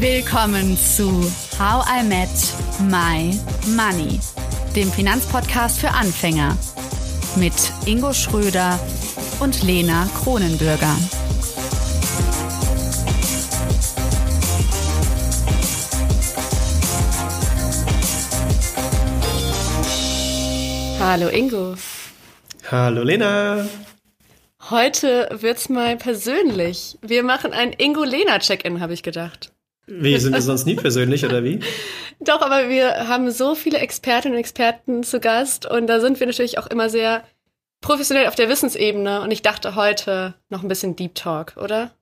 Willkommen zu How I Met My Money, dem Finanzpodcast für Anfänger mit Ingo Schröder und Lena Kronenbürger. Hallo Ingo. Hallo Lena. Heute wird's mal persönlich. Wir machen ein Ingo-Lena-Check-In, habe ich gedacht. Wie, sind wir sonst nie persönlich oder wie? Doch, aber wir haben so viele Expertinnen und Experten zu Gast und da sind wir natürlich auch immer sehr professionell auf der Wissensebene und ich dachte heute noch ein bisschen Deep Talk, oder?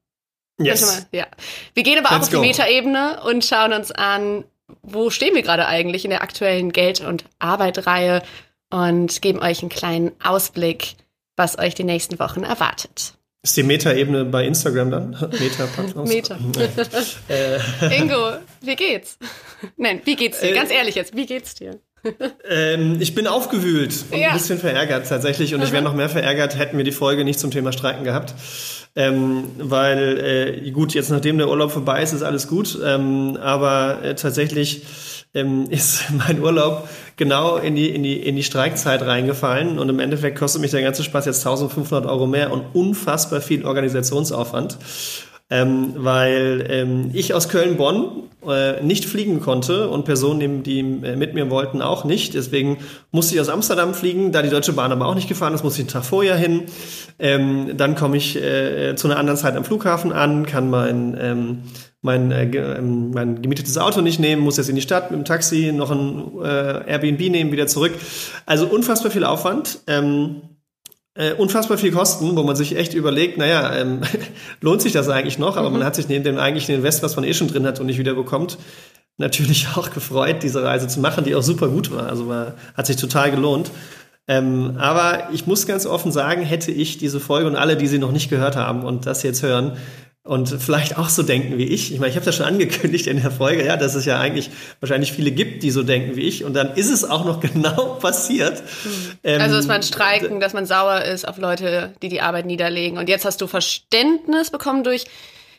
Yes. Ja. Wir gehen aber Let's auch auf die go. Metaebene und schauen uns an, wo stehen wir gerade eigentlich in der aktuellen Geld- und Arbeit-Reihe und geben euch einen kleinen Ausblick, was euch die nächsten Wochen erwartet. Ist die Meta-Ebene bei Instagram dann? Meta packt aus. Meta. Äh, Ingo, wie geht's? Nein, wie geht's dir? Äh, Ganz ehrlich jetzt, wie geht's dir? ähm, ich bin aufgewühlt und Ja. ein bisschen verärgert tatsächlich. Und ich wäre noch mehr verärgert, hätten wir die Folge nicht zum Thema Streiken gehabt. Ähm, weil, äh, gut, jetzt nachdem der Urlaub vorbei ist, ist alles gut. Ähm, aber äh, tatsächlich ähm, ist mein Urlaub genau in die, in, die, in die Streikzeit reingefallen. Und im Endeffekt kostet mich der ganze Spaß jetzt 1500 Euro mehr und unfassbar viel Organisationsaufwand. Ähm, weil ähm, ich aus Köln-Bonn äh, nicht fliegen konnte und Personen, die, die äh, mit mir wollten, auch nicht. Deswegen musste ich aus Amsterdam fliegen, da die Deutsche Bahn aber auch nicht gefahren ist, musste ich einen Tag vorher hin. Ähm, dann komme ich äh, zu einer anderen Zeit am Flughafen an, kann mein, ähm, mein, äh, ähm, mein gemietetes Auto nicht nehmen, muss jetzt in die Stadt mit dem Taxi, noch ein äh, Airbnb nehmen, wieder zurück. Also unfassbar viel Aufwand. Ähm, äh, unfassbar viel Kosten, wo man sich echt überlegt, naja, ähm, lohnt sich das eigentlich noch? Aber man hat sich neben dem eigentlichen Invest, was man eh schon drin hat und nicht wieder bekommt, natürlich auch gefreut, diese Reise zu machen, die auch super gut war. Also war, hat sich total gelohnt. Ähm, aber ich muss ganz offen sagen, hätte ich diese Folge und alle, die sie noch nicht gehört haben und das jetzt hören, und vielleicht auch so denken wie ich. Ich meine, ich habe das schon angekündigt in der Folge, ja, dass es ja eigentlich wahrscheinlich viele gibt, die so denken wie ich. Und dann ist es auch noch genau passiert. Ähm, Also, dass man streiken, dass man sauer ist auf Leute, die die Arbeit niederlegen. Und jetzt hast du Verständnis bekommen durch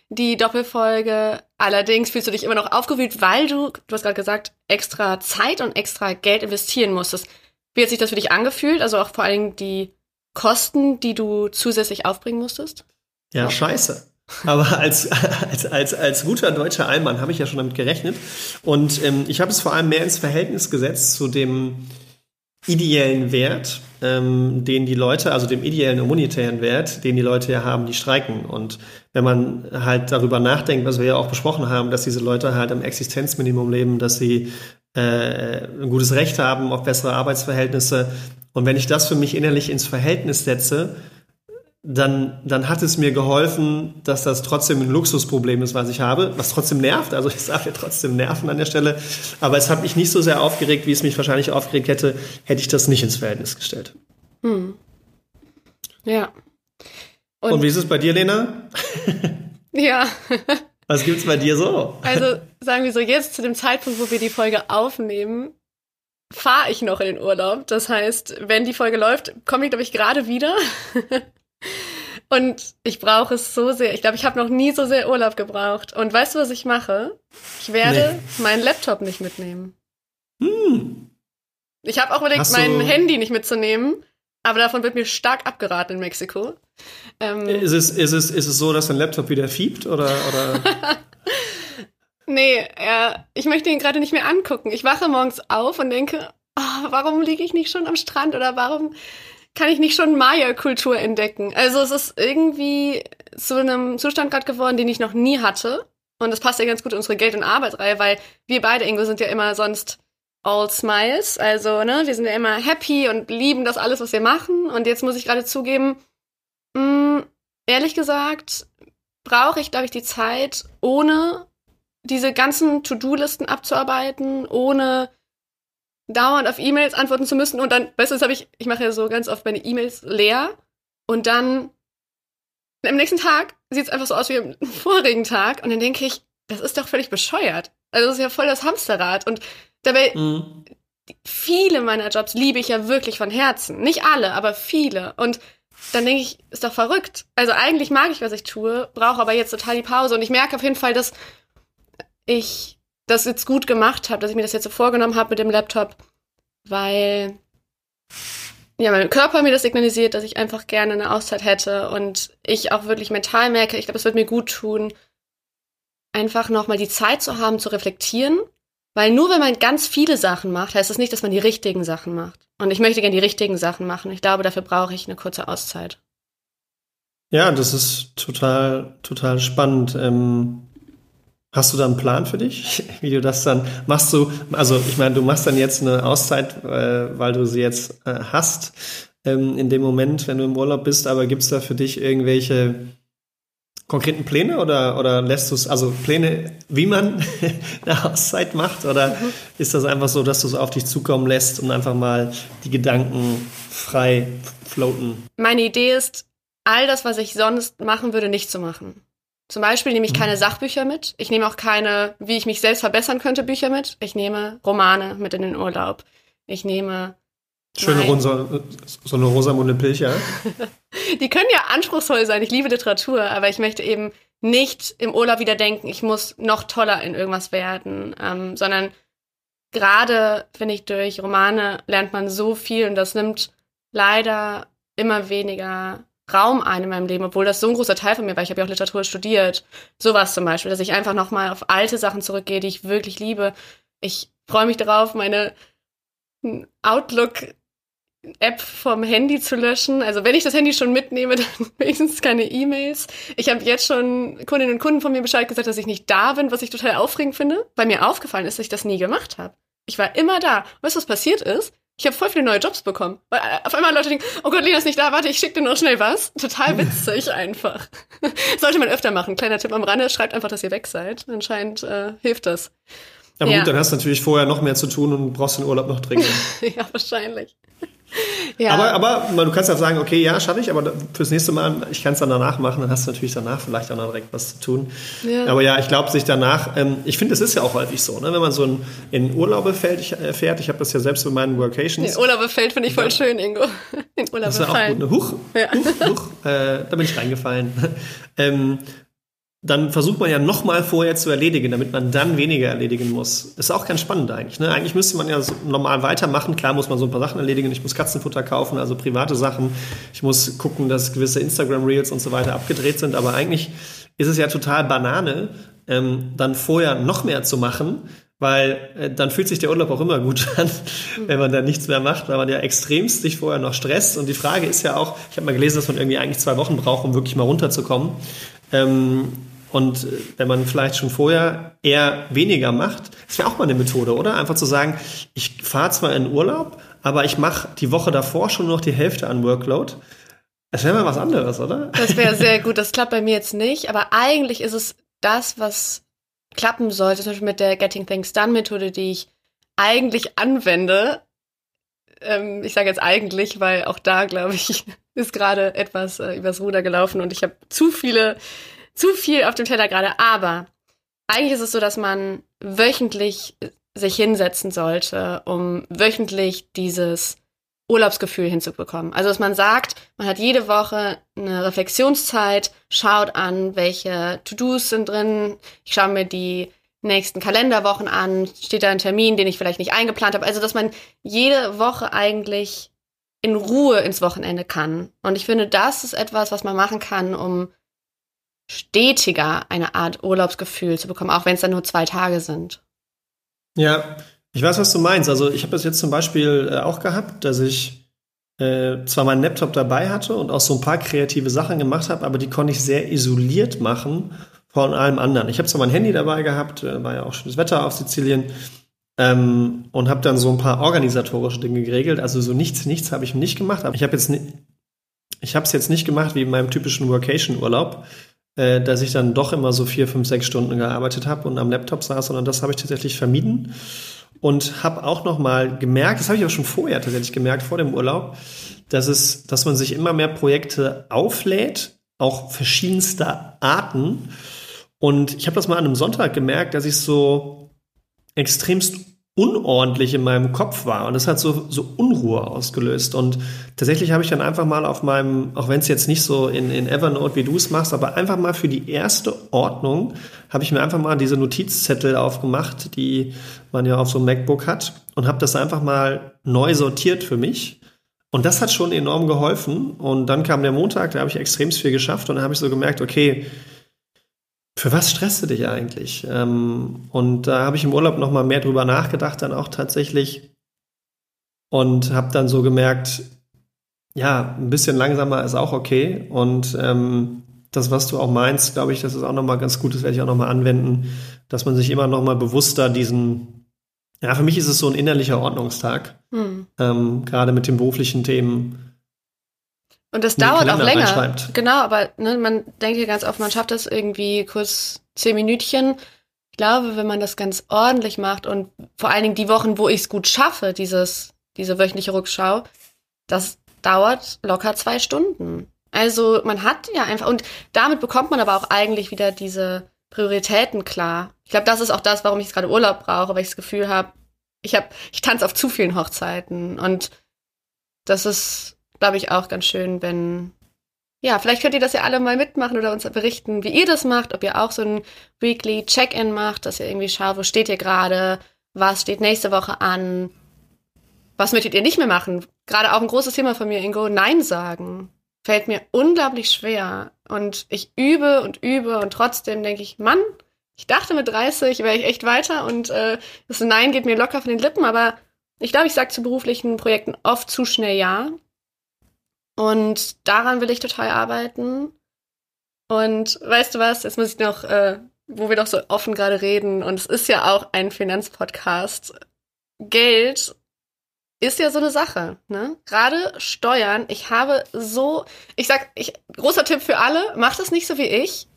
die Doppelfolge. Allerdings fühlst du dich immer noch aufgewühlt, weil du, du hast gerade gesagt, extra Zeit und extra Geld investieren musstest. Wie hat sich das für dich angefühlt? Also auch vor allem die Kosten, die du zusätzlich aufbringen musstest? Ja, scheiße. Aber als, als, als, als guter deutscher Allmann habe ich ja schon damit gerechnet. Und ähm, ich habe es vor allem mehr ins Verhältnis gesetzt zu dem ideellen Wert, ähm, den die Leute, also dem ideellen und monetären Wert, den die Leute ja haben, die streiken. Und wenn man halt darüber nachdenkt, was wir ja auch besprochen haben, dass diese Leute halt am Existenzminimum leben, dass sie äh, ein gutes Recht haben auf bessere Arbeitsverhältnisse. Und wenn ich das für mich innerlich ins Verhältnis setze, dann, dann hat es mir geholfen, dass das trotzdem ein Luxusproblem ist, was ich habe, was trotzdem nervt. Also ich sage ja trotzdem nerven an der Stelle. Aber es hat mich nicht so sehr aufgeregt, wie es mich wahrscheinlich aufgeregt hätte, hätte ich das nicht ins Verhältnis gestellt. Ja. Und, wie ist es bei dir, Lena? Ja. Was gibt's bei dir so? Also sagen wir so, jetzt zu dem Zeitpunkt, wo wir die Folge aufnehmen, fahre ich noch in den Urlaub. Das heißt, wenn die Folge läuft, komme ich, glaube ich, gerade wieder. Und ich brauche es so sehr. Ich glaube, ich habe noch nie so sehr Urlaub gebraucht. Und weißt du, was ich mache? Ich werde meinen Laptop nicht mitnehmen. Hm. Ich habe auch überlegt, mein Handy nicht mitzunehmen. Aber davon wird mir stark abgeraten in Mexiko. Ähm, Ist es, ist, es, ist es so, dass dein Laptop wieder fiebt? Oder, oder? Nee, äh, ich möchte ihn gerade nicht mehr angucken. Ich wache morgens auf und denke, oh, warum liege ich nicht schon am Strand oder warum kann ich nicht schon Maya-Kultur entdecken? Also es ist irgendwie zu einem Zustand gerade geworden, den ich noch nie hatte. Und das passt ja ganz gut in unsere Geld- und Arbeitsreihe, weil wir beide, Ingo, sind ja immer sonst all smiles. Also, ne, wir sind ja immer happy und lieben das alles, was wir machen. Und jetzt muss ich gerade zugeben, mh, ehrlich gesagt, brauche ich, glaube ich, die Zeit, ohne diese ganzen To-Do-Listen abzuarbeiten, ohne dauernd auf E-Mails antworten zu müssen und dann, weißt du, das habe ich, ich mache ja so ganz oft meine E-Mails leer und dann am nächsten Tag sieht es einfach so aus wie am vorigen Tag und dann denke ich, das ist doch völlig bescheuert. Also das ist ja voll das Hamsterrad und dabei Hm. viele meiner Jobs liebe ich ja wirklich von Herzen. Nicht alle, aber viele. Und dann denke ich, ist doch verrückt. Also eigentlich mag ich, was ich tue, brauche aber jetzt total die Pause. Und ich merke auf jeden Fall, dass ich das jetzt gut gemacht habe, dass ich mir das jetzt so vorgenommen habe mit dem Laptop, weil ja, mein Körper mir das signalisiert, dass ich einfach gerne eine Auszeit hätte und ich auch wirklich mental merke, ich glaube, es wird mir gut tun, einfach nochmal die Zeit zu haben, zu reflektieren, weil nur wenn man ganz viele Sachen macht, heißt das nicht, dass man die richtigen Sachen macht. Und ich möchte gerne die richtigen Sachen machen. Ich glaube, dafür brauche ich eine kurze Auszeit. Ja, das ist total, total spannend. Ähm, hast du da einen Plan für dich, wie du das dann machst? Du, also ich meine, du machst dann jetzt eine Auszeit, äh, weil du sie jetzt äh, hast ähm, in dem Moment, wenn du im Urlaub bist. Aber gibt es da für dich irgendwelche konkreten Pläne oder, oder lässt du es, also Pläne, wie man eine Auszeit macht? Oder mhm. ist das einfach so, dass du es auf dich zukommen lässt und einfach mal die Gedanken frei floaten? Meine Idee ist, all das, was ich sonst machen würde, nicht zu machen. Zum Beispiel nehme ich mhm. keine Sachbücher mit. Ich nehme auch keine, wie ich mich selbst verbessern könnte, Bücher mit. Ich nehme Romane mit in den Urlaub. Ich nehme Schöne rosa, so eine Rosamunde Pilcher. die können ja anspruchsvoll sein. Ich liebe Literatur, aber ich möchte eben nicht im Urlaub wieder denken, ich muss noch toller in irgendwas werden, ähm, sondern gerade, finde ich, durch Romane lernt man so viel und das nimmt leider immer weniger Raum ein in meinem Leben, obwohl das so ein großer Teil von mir war. Ich habe ja auch Literatur studiert. Sowas zum Beispiel, dass ich einfach nochmal auf alte Sachen zurückgehe, die ich wirklich liebe. Ich freue mich darauf, meine Outlook App vom Handy zu löschen. Also wenn ich das Handy schon mitnehme, dann wenigstens keine E-Mails. Ich habe jetzt schon Kundinnen und Kunden von mir Bescheid gesagt, dass ich nicht da bin, was ich total aufregend finde, weil mir aufgefallen ist, dass ich das nie gemacht habe. Ich war immer da. Weißt du, was passiert ist? Ich habe voll viele neue Jobs bekommen. Weil äh, auf einmal Leute denken, oh Gott, Lena ist nicht da, warte, ich schicke dir noch schnell was. Total witzig einfach. Sollte man öfter machen. Kleiner Tipp am Rande, schreibt einfach, dass ihr weg seid. Anscheinend äh, hilft das. Aber ja. gut, dann hast du natürlich vorher noch mehr zu tun und brauchst den Urlaub noch dringend. ja, wahrscheinlich. Ja. Aber, aber du kannst ja sagen, okay, ja, schaffe ich, aber fürs nächste Mal, ich kann es dann danach machen, dann hast du natürlich danach vielleicht auch noch direkt was zu tun. Ja. Aber ja, ich glaube, sich danach, ähm, ich finde, es ist ja auch häufig so, ne? wenn man so in, in Urlaube fährt, ich, äh, fährt, ich habe das ja selbst bei meinen Workations. In Urlaube fällt finde ich voll ja. schön, Ingo. In Urlaube das ist ja auch gut. Ne? Huch, ja. huch, huch äh, da bin ich reingefallen. ähm, dann versucht man ja nochmal vorher zu erledigen, damit man dann weniger erledigen muss. Ist auch ganz spannend eigentlich. Ne? Eigentlich müsste man ja so normal weitermachen. Klar muss man so ein paar Sachen erledigen. Ich muss Katzenfutter kaufen, also private Sachen. Ich muss gucken, dass gewisse Instagram-Reels und so weiter abgedreht sind. Aber eigentlich ist es ja total Banane, ähm, dann vorher noch mehr zu machen, weil äh, dann fühlt sich der Urlaub auch immer gut an, wenn man dann nichts mehr macht, weil man ja extremst sich vorher noch stresst. Und die Frage ist ja auch, ich habe mal gelesen, dass man irgendwie eigentlich zwei Wochen braucht, um wirklich mal runterzukommen. Ähm, und äh, wenn man vielleicht schon vorher eher weniger macht, ist ja auch mal eine Methode, oder? Einfach zu sagen, ich fahre zwar in Urlaub, aber ich mache die Woche davor schon noch die Hälfte an Workload. Das wäre mal was anderes, oder? Das wäre sehr gut. Das klappt bei mir jetzt nicht, aber eigentlich ist es das, was klappen sollte, zum Beispiel mit der Getting Things Done Methode, die ich eigentlich anwende. Ähm, ich sage jetzt eigentlich, weil auch da, glaube ich, ist gerade etwas äh, übers Ruder gelaufen und ich habe zu viele zu viel auf dem Teller gerade, aber eigentlich ist es so, dass man wöchentlich sich hinsetzen sollte, um wöchentlich dieses Urlaubsgefühl hinzubekommen. Also, dass man sagt, man hat jede Woche eine Reflexionszeit, schaut an, welche To-Dos sind drin, ich schaue mir die nächsten Kalenderwochen an, steht da ein Termin, den ich vielleicht nicht eingeplant habe. Also, dass man jede Woche eigentlich in Ruhe ins Wochenende kann. Und ich finde, das ist etwas, was man machen kann, um stetiger eine Art Urlaubsgefühl zu bekommen, auch wenn es dann nur zwei Tage sind. Ja, ich weiß, was du meinst. Also ich habe das jetzt zum Beispiel äh, auch gehabt, dass ich äh, zwar meinen Laptop dabei hatte und auch so ein paar kreative Sachen gemacht habe, aber die konnte ich sehr isoliert machen von allem anderen. Ich habe zwar mein Handy dabei gehabt, äh, war ja auch schönes Wetter auf Sizilien, ähm, und habe dann so ein paar organisatorische Dinge geregelt. Also so nichts, nichts habe ich nicht gemacht. Aber ich habe jetzt, ich habe es jetzt nicht gemacht wie in meinem typischen Workation-Urlaub, äh, dass ich dann doch immer so vier, fünf, sechs Stunden gearbeitet habe und am Laptop saß, sondern das habe ich tatsächlich vermieden und habe auch noch mal gemerkt, das habe ich auch schon vorher tatsächlich gemerkt vor dem Urlaub, dass es, dass man sich immer mehr Projekte auflädt, auch verschiedenster Arten. Und ich habe das mal an einem Sonntag gemerkt, dass ich so extremst unordentlich in meinem Kopf war und das hat so, so Unruhe ausgelöst. Und tatsächlich habe ich dann einfach mal auf meinem, auch wenn es jetzt nicht so in, in Evernote wie du es machst, aber einfach mal für die erste Ordnung habe ich mir einfach mal diese Notizzettel aufgemacht, die man ja auf so einem MacBook hat und habe das einfach mal neu sortiert für mich. Und das hat schon enorm geholfen. Und dann kam der Montag, da habe ich extrem viel geschafft und dann habe ich so gemerkt, okay, für was stresst du dich eigentlich? Ähm, und da habe ich im Urlaub noch mal mehr drüber nachgedacht, dann auch tatsächlich. Und habe dann so gemerkt, ja, ein bisschen langsamer ist auch okay. Und ähm, das, was du auch meinst, glaube ich, das ist auch noch mal ganz gut, das werde ich auch noch mal anwenden, dass man sich immer noch mal bewusster diesen, ja, für mich ist es so ein innerlicher Ordnungstag, hm. ähm, gerade mit den beruflichen Themen und das dauert auch länger. Genau, aber ne, man denkt hier ganz oft, man schafft das irgendwie kurz zehn Minütchen. Ich glaube, wenn man das ganz ordentlich macht und vor allen Dingen die Wochen, wo ich es gut schaffe, dieses, diese wöchentliche Rückschau, das dauert locker zwei Stunden. Also man hat ja einfach, und damit bekommt man aber auch eigentlich wieder diese Prioritäten klar. Ich glaube, das ist auch das, warum ich gerade Urlaub brauche, weil ich das Gefühl habe, ich habe, ich tanze auf zu vielen Hochzeiten und das ist glaube ich, auch ganz schön, wenn, ja, vielleicht könnt ihr das ja alle mal mitmachen oder uns berichten, wie ihr das macht, ob ihr auch so ein Weekly Check-in macht, dass ihr irgendwie schaut, wo steht ihr gerade, was steht nächste Woche an, was möchtet ihr nicht mehr machen? Gerade auch ein großes Thema von mir, Ingo, Nein sagen. Fällt mir unglaublich schwer. Und ich übe und übe und trotzdem denke ich, Mann, ich dachte mit 30 wäre ich echt weiter und äh, das Nein geht mir locker von den Lippen, aber ich glaube, ich sage zu beruflichen Projekten oft zu schnell Ja. Und daran will ich total arbeiten. Und weißt du was, jetzt muss ich noch, äh, wo wir doch so offen gerade reden, und es ist ja auch ein Finanzpodcast. Geld ist ja so eine Sache, ne? Gerade Steuern, ich habe so, ich sag, ich, großer Tipp für alle, macht es nicht so wie ich.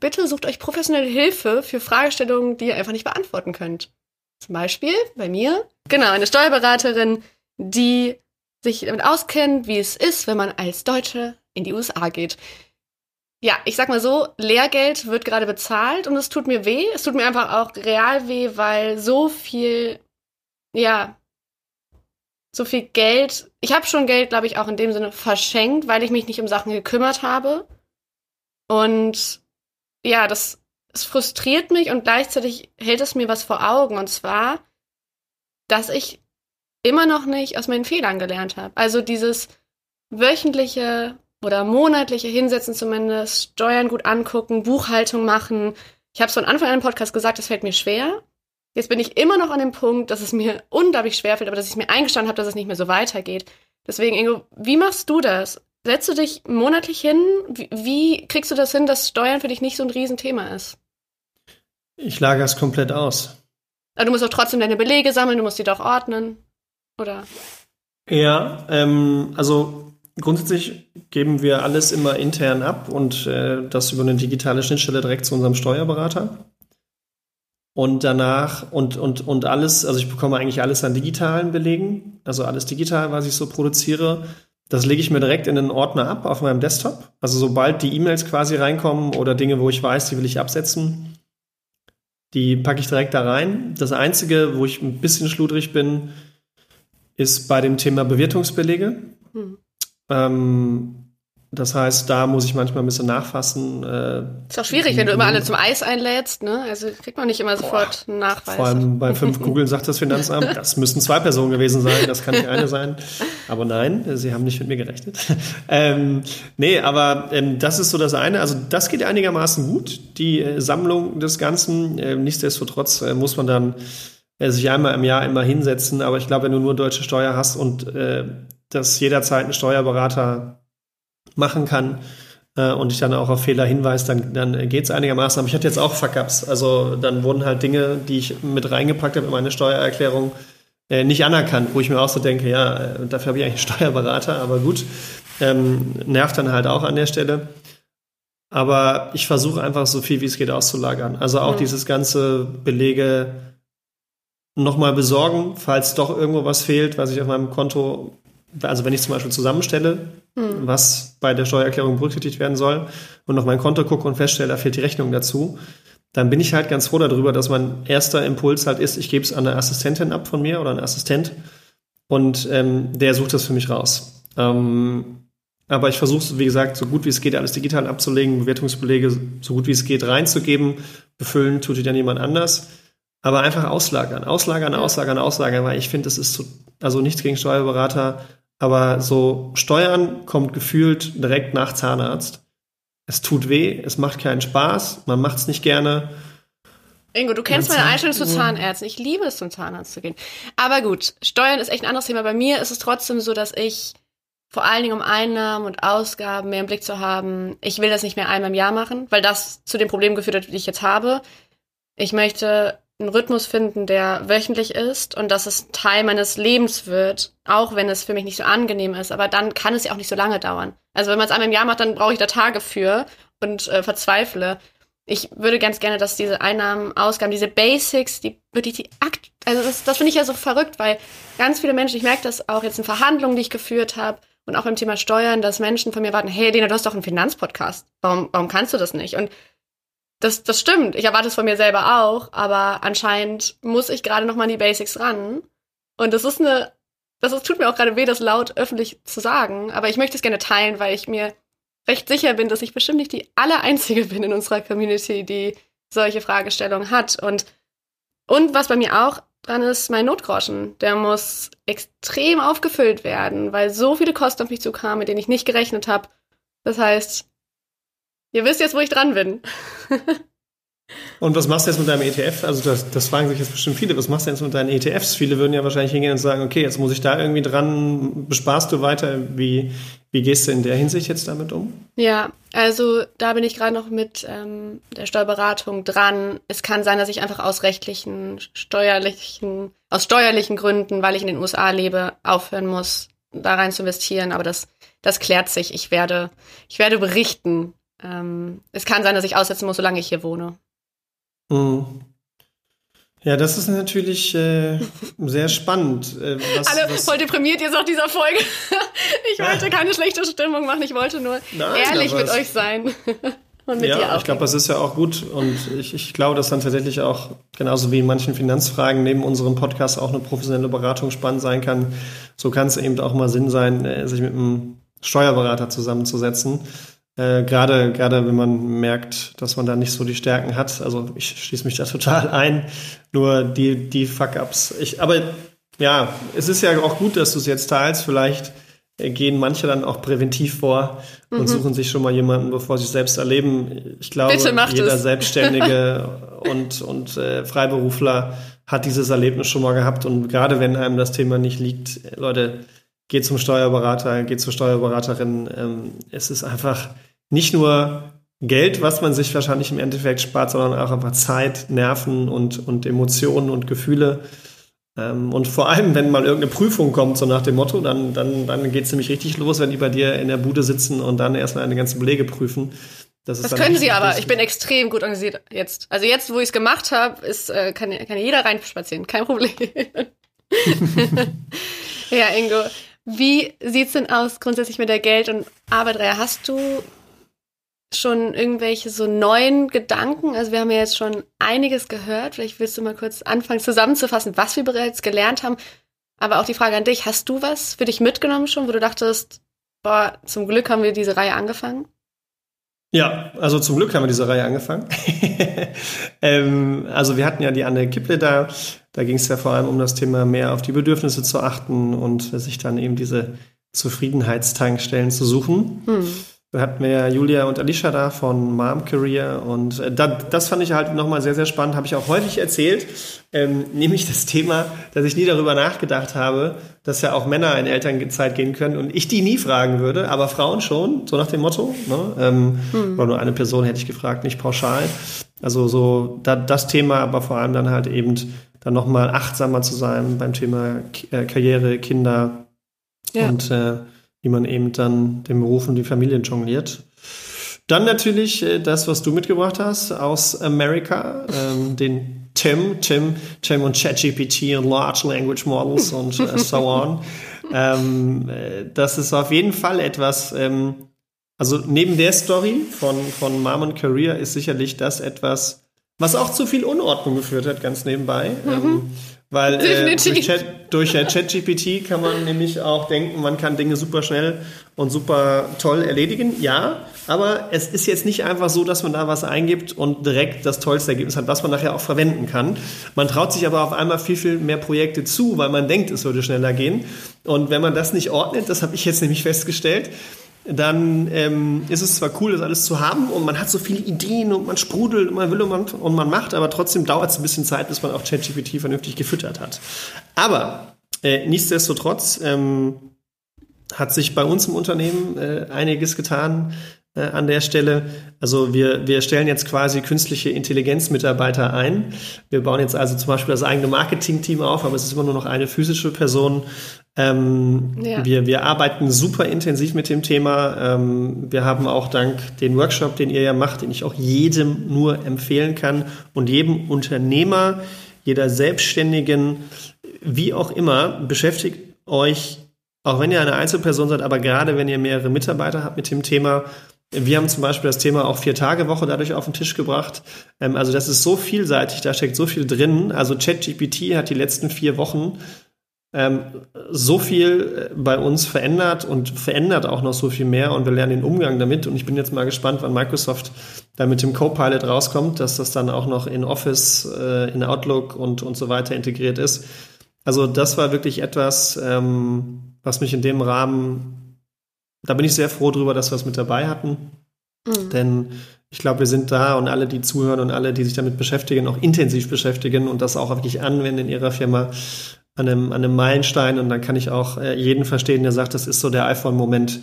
Bitte sucht euch professionelle Hilfe für Fragestellungen, die ihr einfach nicht beantworten könnt. Zum Beispiel bei mir, genau, eine Steuerberaterin, die sich damit auskennt, wie es ist, wenn man als Deutsche in die USA geht. Ja, ich sag mal so, Lehrgeld wird gerade bezahlt und es tut mir weh. Es tut mir einfach auch real weh, weil so viel, ja, so viel Geld, ich habe schon Geld, glaube ich, auch in dem Sinne verschenkt, weil ich mich nicht um Sachen gekümmert habe. Und ja, das, das frustriert mich und gleichzeitig hält es mir was vor Augen. Und zwar, dass ich immer noch nicht aus meinen Fehlern gelernt habe. Also dieses wöchentliche oder monatliche Hinsetzen zumindest, Steuern gut angucken, Buchhaltung machen. Ich habe es von Anfang an im Podcast gesagt, das fällt mir schwer. Jetzt bin ich immer noch an dem Punkt, dass es mir unglaublich schwer fällt, aber dass ich mir eingestanden habe, dass es nicht mehr so weitergeht. Deswegen, Ingo, wie machst du das? Setzt du dich monatlich hin? Wie, wie kriegst du das hin, dass Steuern für dich nicht so ein Riesenthema ist? Ich lagere es komplett aus. Aber du musst auch trotzdem deine Belege sammeln, du musst die doch ordnen. Oder? Ja, ähm, also grundsätzlich geben wir alles immer intern ab und äh, das über eine digitale Schnittstelle direkt zu unserem Steuerberater. Und danach und, und, und alles, also ich bekomme eigentlich alles an digitalen Belegen, also alles digital, was ich so produziere. Das lege ich mir direkt in einen Ordner ab auf meinem Desktop. Also sobald die E-Mails quasi reinkommen oder Dinge, wo ich weiß, die will ich absetzen, die packe ich direkt da rein. Das Einzige, wo ich ein bisschen schludrig bin, ist bei dem Thema Bewirtungsbelege. Hm. Ähm, das heißt, da muss ich manchmal ein bisschen nachfassen. Äh, ist auch schwierig, wenn du immer alle zum Eis einlädst, ne? Also kriegt man nicht immer sofort einen Nachweis. Vor allem bei fünf Google sagt das Finanzamt, das müssten zwei Personen gewesen sein, das kann nicht eine sein. Aber nein, sie haben nicht mit mir gerechnet. ähm, nee, aber ähm, das ist so das eine. Also das geht einigermaßen gut, die äh, Sammlung des Ganzen. Äh, nichtsdestotrotz äh, muss man dann sich einmal im Jahr immer hinsetzen. Aber ich glaube, wenn du nur deutsche Steuer hast und äh, das jederzeit ein Steuerberater machen kann äh, und ich dann auch auf Fehler hinweist, dann, dann geht es einigermaßen. Aber ich hatte jetzt auch Fuck-Ups. Also dann wurden halt Dinge, die ich mit reingepackt habe in meine Steuererklärung, äh, nicht anerkannt, wo ich mir auch so denke, ja, äh, dafür habe ich eigentlich einen Steuerberater, aber gut, ähm, nervt dann halt auch an der Stelle. Aber ich versuche einfach so viel wie es geht auszulagern. Also auch mhm. dieses ganze Belege nochmal besorgen, falls doch irgendwo was fehlt, was ich auf meinem Konto, also wenn ich zum Beispiel zusammenstelle, mhm. was bei der Steuererklärung berücksichtigt werden soll und auf mein Konto gucke und feststelle, da fehlt die Rechnung dazu, dann bin ich halt ganz froh darüber, dass mein erster Impuls halt ist, ich gebe es an eine Assistentin ab von mir oder einen Assistent und ähm, der sucht das für mich raus. Ähm, aber ich versuche, wie gesagt, so gut wie es geht, alles digital abzulegen, Bewertungsbelege so gut wie es geht reinzugeben. Befüllen tut die dann jemand anders. Aber einfach auslagern, auslagern, auslagern, auslagern, weil ich finde, das ist so, also nichts gegen Steuerberater, aber so Steuern kommt gefühlt direkt nach Zahnarzt. Es tut weh, es macht keinen Spaß, man macht es nicht gerne. Ingo, du kennst meine Einstellung zu Zahnärzten. Ich liebe es, zum Zahnarzt zu gehen. Aber gut, Steuern ist echt ein anderes Thema. Bei mir ist es trotzdem so, dass ich vor allen Dingen um Einnahmen und Ausgaben mehr im Blick zu haben. Ich will das nicht mehr einmal im Jahr machen, weil das zu den Problemen geführt hat, die ich jetzt habe. Ich möchte einen Rhythmus finden, der wöchentlich ist und dass es Teil meines Lebens wird, auch wenn es für mich nicht so angenehm ist. Aber dann kann es ja auch nicht so lange dauern. Also wenn man es einmal im Jahr macht, dann brauche ich da Tage für und äh, verzweifle. Ich würde ganz gerne, dass diese Einnahmen, Ausgaben, diese Basics, die wirklich die Akt, also das, das finde ich ja so verrückt, weil ganz viele Menschen, ich merke das auch jetzt in Verhandlungen, die ich geführt habe und auch beim Thema Steuern, dass Menschen von mir warten, hey Lena, du hast doch einen Finanzpodcast. Warum, warum kannst du das nicht? Und das, das stimmt. Ich erwarte es von mir selber auch, aber anscheinend muss ich gerade noch mal an die Basics ran. Und das ist eine, das ist, tut mir auch gerade weh, das laut öffentlich zu sagen, aber ich möchte es gerne teilen, weil ich mir recht sicher bin, dass ich bestimmt nicht die allereinzige bin in unserer Community, die solche Fragestellungen hat. Und, und was bei mir auch dran ist, mein Notgroschen. Der muss extrem aufgefüllt werden, weil so viele Kosten auf mich zukamen, mit denen ich nicht gerechnet habe. Das heißt, Ihr wisst jetzt, wo ich dran bin. und was machst du jetzt mit deinem ETF? Also das, das fragen sich jetzt bestimmt viele. Was machst du jetzt mit deinen ETFs? Viele würden ja wahrscheinlich hingehen und sagen, okay, jetzt muss ich da irgendwie dran. Besparst du weiter? Wie, wie gehst du in der Hinsicht jetzt damit um? Ja, also da bin ich gerade noch mit ähm, der Steuerberatung dran. Es kann sein, dass ich einfach aus rechtlichen, steuerlichen, aus steuerlichen Gründen, weil ich in den USA lebe, aufhören muss, da rein zu investieren. Aber das, das klärt sich. Ich werde, ich werde berichten, ähm, es kann sein, dass ich aussetzen muss, solange ich hier wohne. Mhm. Ja, das ist natürlich äh, sehr spannend. Äh, was, Alle was voll deprimiert jetzt nach dieser Folge. ich wollte keine schlechte Stimmung machen, ich wollte nur Nein, ehrlich mit euch sein. Und mit ja, dir auch. ich glaube, das ist ja auch gut und ich, ich glaube, dass dann tatsächlich auch, genauso wie in manchen Finanzfragen neben unserem Podcast auch eine professionelle Beratung spannend sein kann, so kann es eben auch mal Sinn sein, äh, sich mit einem Steuerberater zusammenzusetzen äh, gerade, gerade wenn man merkt, dass man da nicht so die Stärken hat. Also ich schließe mich da total ein. Nur die, die Fuck-Ups. Ich, aber ja, es ist ja auch gut, dass du es jetzt teilst. Vielleicht gehen manche dann auch präventiv vor und mhm. suchen sich schon mal jemanden, bevor sie es selbst erleben. Ich glaube, jeder es. Selbstständige und, und äh, Freiberufler hat dieses Erlebnis schon mal gehabt. Und gerade wenn einem das Thema nicht liegt, Leute, geht zum Steuerberater, geht zur Steuerberaterin. Ähm, es ist einfach nicht nur Geld, was man sich wahrscheinlich im Endeffekt spart, sondern auch einfach Zeit, Nerven und, und Emotionen und Gefühle. Ähm, und vor allem, wenn mal irgendeine Prüfung kommt, so nach dem Motto, dann, dann, dann geht es nämlich richtig los, wenn die bei dir in der Bude sitzen und dann erstmal eine ganze Belege prüfen. Das, das können sie aber. Ich bin extrem gut organisiert jetzt. Also jetzt, wo ich es gemacht habe, ist äh, kann, kann jeder reinspazieren. Kein Problem. ja, Ingo. Wie sieht's denn aus grundsätzlich mit der Geld- und Arbeitreihe? Hast du schon irgendwelche so neuen Gedanken? Also wir haben ja jetzt schon einiges gehört. Vielleicht willst du mal kurz anfangen zusammenzufassen, was wir bereits gelernt haben. Aber auch die Frage an dich, hast du was für dich mitgenommen schon, wo du dachtest, boah, zum Glück haben wir diese Reihe angefangen? Ja, also zum Glück haben wir diese Reihe angefangen. ähm, also wir hatten ja die Anne Kipple da. Da ging es ja vor allem um das Thema mehr auf die Bedürfnisse zu achten und sich dann eben diese Zufriedenheitstankstellen zu suchen. Hm. Da hatten wir Julia und Alicia da von Mom Career und äh, da, das fand ich halt nochmal sehr, sehr spannend, habe ich auch häufig erzählt, ähm, nämlich das Thema, dass ich nie darüber nachgedacht habe, dass ja auch Männer in Elternzeit gehen können und ich die nie fragen würde, aber Frauen schon, so nach dem Motto. Ne? Ähm, hm. Nur eine Person hätte ich gefragt, nicht pauschal. Also so da, das Thema, aber vor allem dann halt eben dann nochmal achtsamer zu sein beim Thema K äh, Karriere, Kinder ja. und äh, wie man eben dann den Beruf und die Familie jongliert. Dann natürlich äh, das, was du mitgebracht hast aus Amerika, ähm, den Tim, Tim, Tim und ChatGPT und Large Language Models und äh, so on. ähm, äh, das ist auf jeden Fall etwas, ähm, also neben der Story von, von Mom und Career ist sicherlich das etwas, Was auch zu viel Unordnung geführt hat, ganz nebenbei. Mhm. Ähm, weil äh, durch, Chat, durch ChatGPT kann man nämlich auch denken, man kann Dinge super schnell und super toll erledigen. Ja, aber es ist jetzt nicht einfach so, dass man da was eingibt und direkt das tollste Ergebnis hat, was man nachher auch verwenden kann. Man traut sich aber auf einmal viel, viel mehr Projekte zu, weil man denkt, es würde schneller gehen. Und wenn man das nicht ordnet, das habe ich jetzt nämlich festgestellt, dann ähm, ist es zwar cool, das alles zu haben und man hat so viele Ideen und man sprudelt und man will und man, und man macht, aber trotzdem dauert es ein bisschen Zeit, bis man auch ChatGPT vernünftig gefüttert hat. Aber äh, nichtsdestotrotz ähm, hat sich bei uns im Unternehmen äh, einiges getan äh, an der Stelle. Also wir, wir stellen jetzt quasi künstliche Intelligenzmitarbeiter ein. Wir bauen jetzt also zum Beispiel das eigene Marketing-Team auf, aber es ist immer nur noch eine physische Person. Ähm, ja. wir, wir arbeiten super intensiv mit dem Thema. Ähm, wir haben auch dank den Workshop, den ihr ja macht, den ich auch jedem nur empfehlen kann und jedem Unternehmer, jeder Selbstständigen, wie auch immer, beschäftigt euch, auch wenn ihr eine Einzelperson seid, aber gerade wenn ihr mehrere Mitarbeiter habt mit dem Thema, wir haben zum Beispiel das Thema auch Vier-Tage-Woche dadurch auf den Tisch gebracht. Ähm, also das ist so vielseitig, da steckt so viel drin. Also ChatGPT hat die letzten vier Wochen ähm, so viel äh, bei uns verändert und verändert auch noch so viel mehr und wir lernen den Umgang damit. Und ich bin jetzt mal gespannt, wann Microsoft da mit dem Copilot rauskommt, dass das dann auch noch in Office, äh, in Outlook und, und so weiter integriert ist. Also das war wirklich etwas, ähm, was mich in dem Rahmen da bin ich sehr froh drüber, dass wir es mit dabei hatten. Mhm. Denn ich glaube, wir sind da und alle, die zuhören und alle, die sich damit beschäftigen, auch intensiv beschäftigen und das auch wirklich anwenden in ihrer Firma an einem, an einem Meilenstein. Und dann kann ich auch äh, jeden verstehen, der sagt, das ist so der iPhone-Moment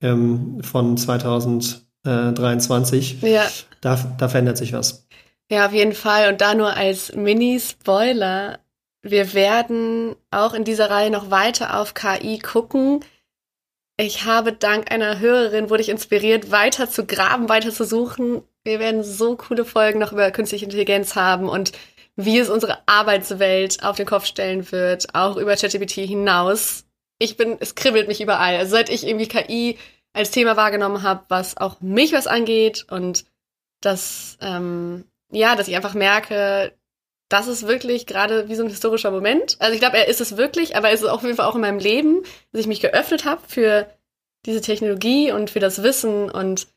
ähm, von 2023. Ja. Da, da verändert sich was. Ja, auf jeden Fall. Und da nur als Mini-Spoiler. Wir werden auch in dieser Reihe noch weiter auf KI gucken ich habe dank einer Hörerin wurde ich inspiriert, weiter zu graben, weiter zu suchen. Wir werden so coole Folgen noch über künstliche Intelligenz haben und wie es unsere Arbeitswelt auf den Kopf stellen wird, auch über ChatGPT hinaus. Ich bin, es kribbelt mich überall. Also seit ich irgendwie KI als Thema wahrgenommen habe, was auch mich was angeht und das, ähm, ja, dass ich einfach merke, das ist wirklich gerade wie so ein historischer Moment. Also ich glaube, er ist es wirklich, aber es ist auf jeden Fall auch in meinem Leben, dass ich mich geöffnet habe für diese Technologie und für das Wissen und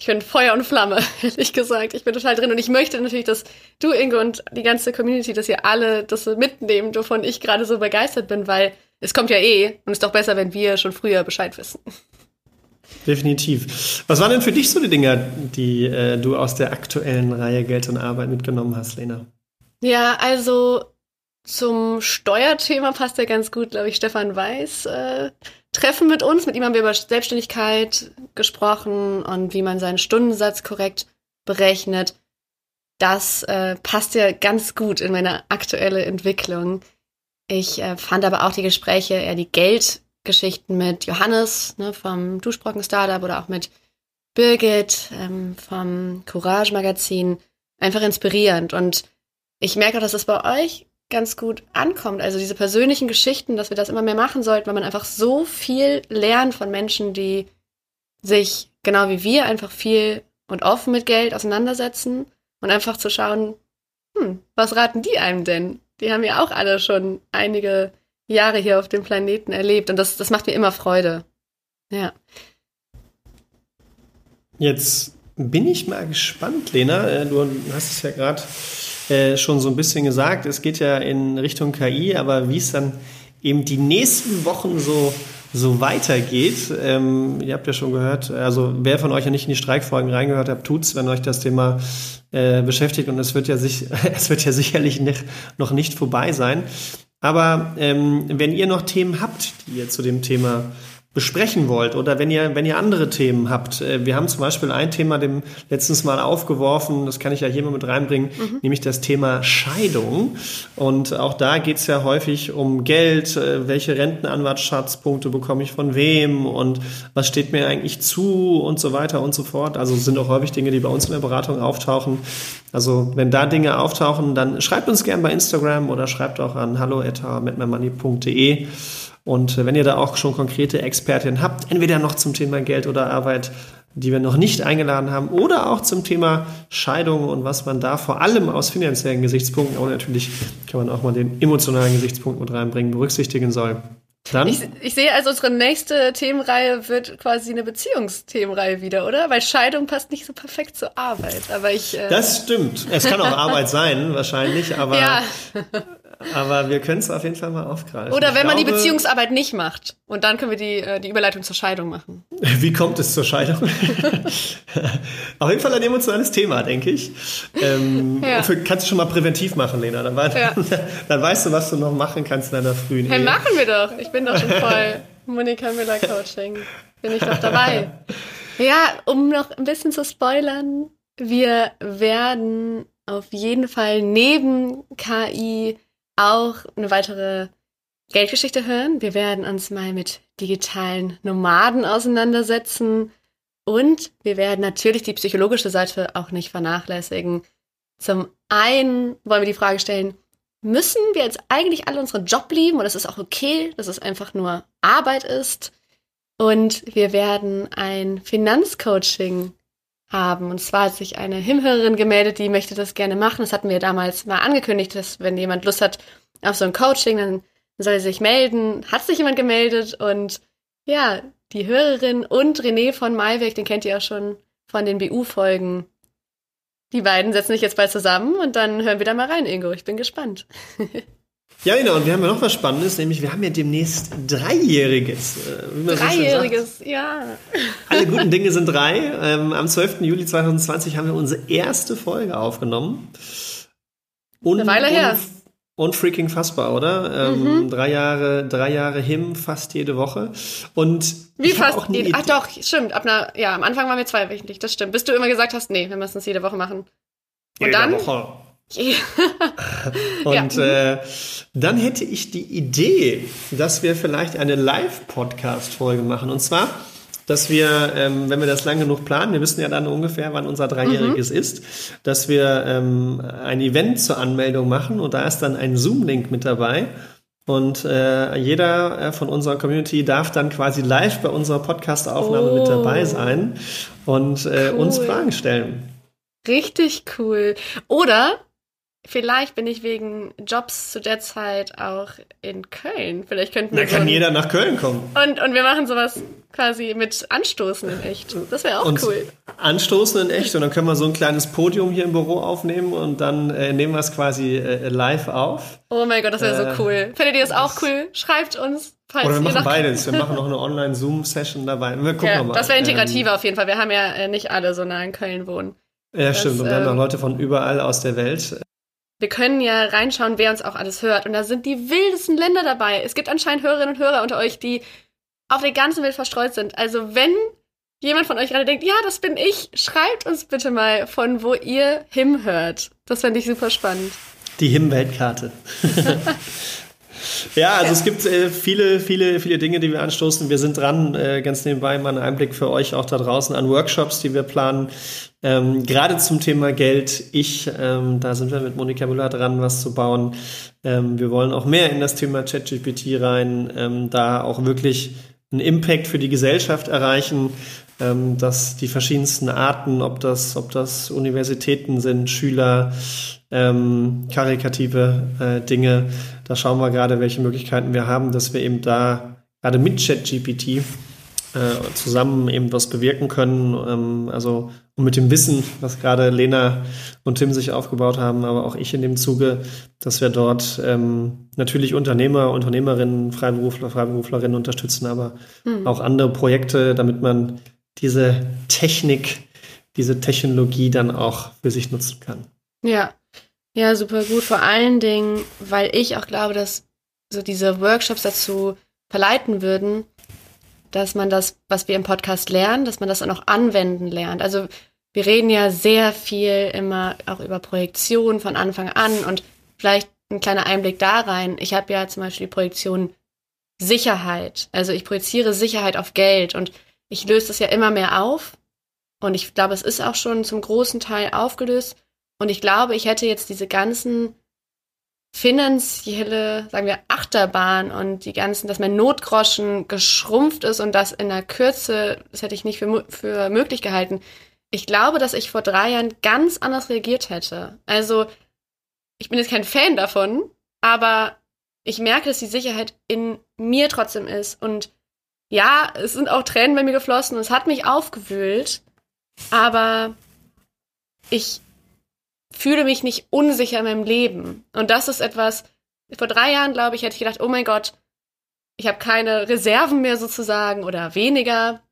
ich bin Feuer und Flamme, ehrlich gesagt. Ich bin total drin und ich möchte natürlich, dass du, Inge, und die ganze Community, dass ihr alle das mitnehmen, wovon ich gerade so begeistert bin, weil es kommt ja eh und es ist doch besser, wenn wir schon früher Bescheid wissen. Definitiv. Was waren denn für dich so die Dinge, die äh, du aus der aktuellen Reihe Geld und Arbeit mitgenommen hast, Lena? Ja, also zum Steuerthema passt ja ganz gut, glaube ich, Stefan Weiß äh, Treffen mit uns. Mit ihm haben wir über Selbstständigkeit gesprochen und wie man seinen Stundensatz korrekt berechnet. Das äh, passt ja ganz gut in meine aktuelle Entwicklung. Ich äh, fand aber auch die Gespräche, eher die Geldgeschichten mit Johannes ne, vom Duschbrocken Startup oder auch mit Birgit ähm, vom Courage Magazin einfach inspirierend. Und ich merke auch, dass es bei euch ganz gut ankommt. Also diese persönlichen Geschichten, dass wir das immer mehr machen sollten, weil man einfach so viel lernt von Menschen, die sich genau wie wir einfach viel und offen mit Geld auseinandersetzen und einfach zu schauen, hm, was raten die einem denn? Die haben ja auch alle schon einige Jahre hier auf dem Planeten erlebt und das, das macht mir immer Freude. Ja. Jetzt bin ich mal gespannt, Lena. Äh, du hast es ja gerade äh, schon so ein bisschen gesagt. Es geht ja in Richtung KI, aber wie es dann eben die nächsten Wochen so so weitergeht. Ähm, ihr habt ja schon gehört, also wer von euch ja nicht in die Streikfolgen reingehört hat, tut's, wenn euch das Thema äh, beschäftigt und es wird ja sich, es wird ja sicherlich nicht, noch nicht vorbei sein. Aber ähm, wenn ihr noch Themen habt, die ihr zu dem Thema besprechen wollt oder wenn ihr, wenn ihr andere Themen habt. Äh, wir haben zum Beispiel ein Thema dem letztens mal aufgeworfen, das kann ich ja hier mal mit reinbringen, mhm. nämlich das Thema Scheidung. Und auch da geht's ja häufig um Geld, äh, welche Rentenanwartschatzpunkte bekomme ich von wem und was steht mir eigentlich zu und so weiter und so fort. Also sind auch häufig Dinge, die bei uns in der Beratung auftauchen. Also wenn da Dinge auftauchen, dann schreibt uns gerne bei Instagram oder schreibt auch an hallo@metmymoney.de. Und wenn ihr da auch schon konkrete Expertinnen habt, entweder noch zum Thema Geld oder Arbeit, die wir noch nicht eingeladen haben oder auch zum Thema Scheidung und was man da vor allem aus finanziellen Gesichtspunkten, aber natürlich kann man auch mal den emotionalen Gesichtspunkt mit reinbringen, berücksichtigen soll. Dann? Ich, ich sehe also, unsere nächste Themenreihe wird quasi eine Beziehungsthemenreihe wieder, oder? Weil Scheidung passt nicht so perfekt zur Arbeit. Aber ich. Äh das stimmt. Es kann auch Arbeit sein, wahrscheinlich, aber ja. Aber wir können es auf jeden Fall mal aufgreifen. Oder wenn man die Beziehungsarbeit nicht macht. Und dann können wir die, äh, die Überleitung zur Scheidung machen. Wie kommt es zur Scheidung? auf jeden Fall ein emotionales Thema, denke ich. Ähm, ja. für, kannst du schon mal präventiv machen, Lena. Dann, ja. dann, weißt du, was du noch machen kannst in deiner frühen hey, Ehe. machen wir doch. Ich bin doch schon voll Monika Müller Coaching. Bin ich doch dabei. Ja, um noch ein bisschen zu spoilern. Wir werden auf jeden Fall neben KI auch eine weitere Geldgeschichte hören. Wir werden uns mal mit digitalen Nomaden auseinandersetzen. Und wir werden natürlich die psychologische Seite auch nicht vernachlässigen. Zum einen wollen wir die Frage stellen, müssen wir jetzt eigentlich alle unseren Job lieben oder ist es auch okay, dass es einfach nur Arbeit ist? Und wir werden ein Finanzcoaching haben. Und zwar hat sich eine Himhörerin gemeldet, die möchte das gerne machen. Das hatten wir damals mal angekündigt, dass wenn jemand Lust hat auf so ein Coaching, dann soll sich melden. Hat sich jemand gemeldet und ja, die Hörerin und René von Maiweg, den kennt ihr auch schon von den BU-Folgen. Die beiden setzen sich jetzt bald zusammen und dann hören wir da mal rein, Ingo. Ich bin gespannt. Ja, genau. Und wir haben ja noch was Spannendes, nämlich wir haben ja demnächst Dreijähriges. Äh, Dreijähriges, so ja. Alle guten Dinge sind drei. Ähm, am 12. Juli 2020 haben wir unsere erste Folge aufgenommen. Und, Eine Weile her. Und freaking fassbar, oder? Ähm, mhm. Drei Jahre, drei Jahre him, fast jede Woche. Und wie fast? Auch jede, ach doch, stimmt. Ab einer, ja, am Anfang waren wir zweiwöchentlich, das stimmt. Bis du immer gesagt hast, nee, wir müssen es jede Woche machen. Und jede dann? Woche. und ja. äh, dann hätte ich die Idee, dass wir vielleicht eine Live-Podcast-Folge machen. Und zwar, dass wir, ähm, wenn wir das lang genug planen, wir wissen ja dann ungefähr, wann unser Dreijähriges mhm. ist, dass wir ähm, ein Event zur Anmeldung machen und da ist dann ein Zoom-Link mit dabei. Und äh, jeder äh, von unserer Community darf dann quasi live bei unserer Podcast-Aufnahme oh. mit dabei sein und äh, cool. uns Fragen stellen. Richtig cool. Oder Vielleicht bin ich wegen Jobs zu der Zeit auch in Köln. Vielleicht könnten wir. Da kann so jeder nach Köln kommen. Und, und wir machen sowas quasi mit Anstoßen in echt. Das wäre auch und cool. Anstoßen in echt und dann können wir so ein kleines Podium hier im Büro aufnehmen und dann äh, nehmen wir es quasi äh, live auf. Oh mein Gott, das wäre äh, so cool. Findet ihr das auch cool? Schreibt uns. Falls Oder wir machen beides. Wir machen noch eine Online-Zoom-Session dabei. Wir gucken ja, mal. Das wäre integrativer ähm, auf jeden Fall. Wir haben ja äh, nicht alle so nah in Köln wohnen. Ja, das, stimmt. Und wir haben ähm, Leute von überall aus der Welt wir können ja reinschauen, wer uns auch alles hört. Und da sind die wildesten Länder dabei. Es gibt anscheinend Hörerinnen und Hörer unter euch, die auf der ganzen Welt verstreut sind. Also wenn jemand von euch gerade denkt, ja, das bin ich, schreibt uns bitte mal, von wo ihr Him hört. Das fände ich super spannend. Die Him-Weltkarte. Ja, also es gibt äh, viele, viele, viele Dinge, die wir anstoßen. Wir sind dran, äh, ganz nebenbei mal einen Einblick für euch auch da draußen an Workshops, die wir planen. Ähm, Gerade zum Thema Geld, ich, ähm, da sind wir mit Monika Müller dran, was zu bauen. Ähm, wir wollen auch mehr in das Thema ChatGPT rein, ähm, da auch wirklich einen Impact für die Gesellschaft erreichen, ähm, dass die verschiedensten Arten, ob das, ob das Universitäten sind, Schüler, ähm, karikative äh, Dinge. Da schauen wir gerade, welche Möglichkeiten wir haben, dass wir eben da gerade mit ChatGPT äh, zusammen eben was bewirken können. Ähm, also und mit dem Wissen, was gerade Lena und Tim sich aufgebaut haben, aber auch ich in dem Zuge, dass wir dort ähm, natürlich Unternehmer, Unternehmerinnen, Freiberufler, Freiberuflerinnen unterstützen, aber mhm. auch andere Projekte, damit man diese Technik, diese Technologie dann auch für sich nutzen kann. Ja, ja, super gut. Vor allen Dingen, weil ich auch glaube, dass so diese Workshops dazu verleiten würden, dass man das, was wir im Podcast lernen, dass man das dann auch anwenden lernt. Also wir reden ja sehr viel immer auch über Projektion von Anfang an und vielleicht ein kleiner Einblick da rein. Ich habe ja zum Beispiel die Projektion Sicherheit. Also ich projiziere Sicherheit auf Geld und ich löse das ja immer mehr auf. Und ich glaube, es ist auch schon zum großen Teil aufgelöst. Und ich glaube, ich hätte jetzt diese ganzen finanzielle, sagen wir, Achterbahn und die ganzen, dass mein Notgroschen geschrumpft ist und das in der Kürze, das hätte ich nicht für, für möglich gehalten. Ich glaube, dass ich vor drei Jahren ganz anders reagiert hätte. Also, ich bin jetzt kein Fan davon, aber ich merke, dass die Sicherheit in mir trotzdem ist. Und ja, es sind auch Tränen bei mir geflossen und es hat mich aufgewühlt, aber ich fühle mich nicht unsicher in meinem Leben. Und das ist etwas, vor drei Jahren, glaube ich, hätte ich gedacht, oh mein Gott, ich habe keine Reserven mehr sozusagen oder weniger.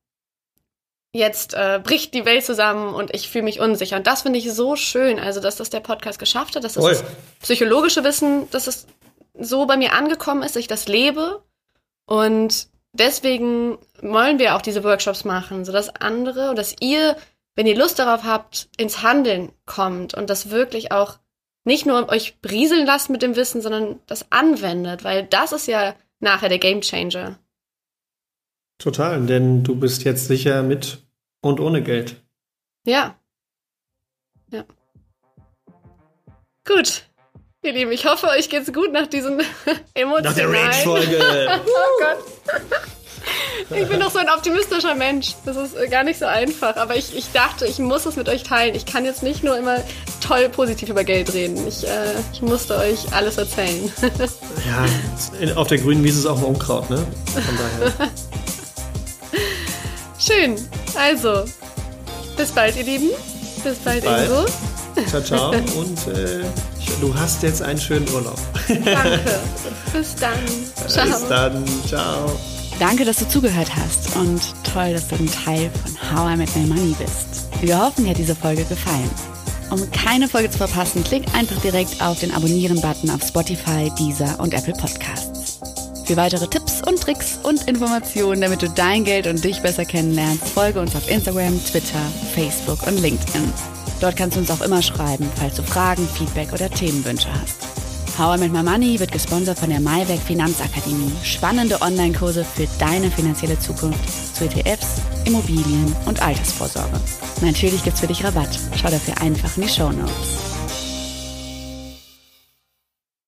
Jetzt äh, bricht die Welt zusammen und ich fühle mich unsicher. Und das finde ich so schön. Also, dass das der Podcast geschafft hat, dass das, das psychologische Wissen, dass es so bei mir angekommen ist, dass ich das lebe. Und deswegen wollen wir auch diese Workshops machen, sodass andere, dass ihr wenn ihr Lust darauf habt, ins Handeln kommt und das wirklich auch nicht nur euch brieseln lasst mit dem Wissen, sondern das anwendet, weil das ist ja nachher der Game Changer. Total, denn du bist jetzt sicher mit und ohne Geld. Ja. Ja. Gut. Ihr Lieben, ich hoffe, euch geht's gut nach diesen Emotionen. Nach der Rage-Folge. oh Gott. Ich bin doch so ein optimistischer Mensch. Das ist äh, gar nicht so einfach. Aber ich, ich dachte, ich muss es mit euch teilen. Ich kann jetzt nicht nur immer toll positiv über Geld reden. Ich, äh, ich musste euch alles erzählen. Ja, auf der grünen Wiese ist auch ein Unkraut, ne? Von daher. Schön. Also, bis bald, ihr Lieben. Bis bald, bald. Ingo. Ciao, ciao. Und äh, du hast jetzt einen schönen Urlaub. Danke. Bis dann. Ciao. Bis dann. Ciao. Danke, dass du zugehört hast und toll, dass du ein Teil von How I Met My Money bist. Wir hoffen, dir hat diese Folge gefallen. Um keine Folge zu verpassen, klick einfach direkt auf den Abonnieren-Button auf Spotify, Deezer und Apple Podcasts. Für weitere Tipps und Tricks und Informationen, damit du dein Geld und dich besser kennenlernst, folge uns auf Instagram, Twitter, Facebook und LinkedIn. Dort kannst du uns auch immer schreiben, falls du Fragen, Feedback oder Themenwünsche hast. How I Met My Money wird gesponsert von der Maiwerk Finanzakademie. Spannende Online-Kurse für deine finanzielle Zukunft zu ETFs, Immobilien und Altersvorsorge. Natürlich gibt's für dich Rabatt. Schau dafür einfach in die Show Notes.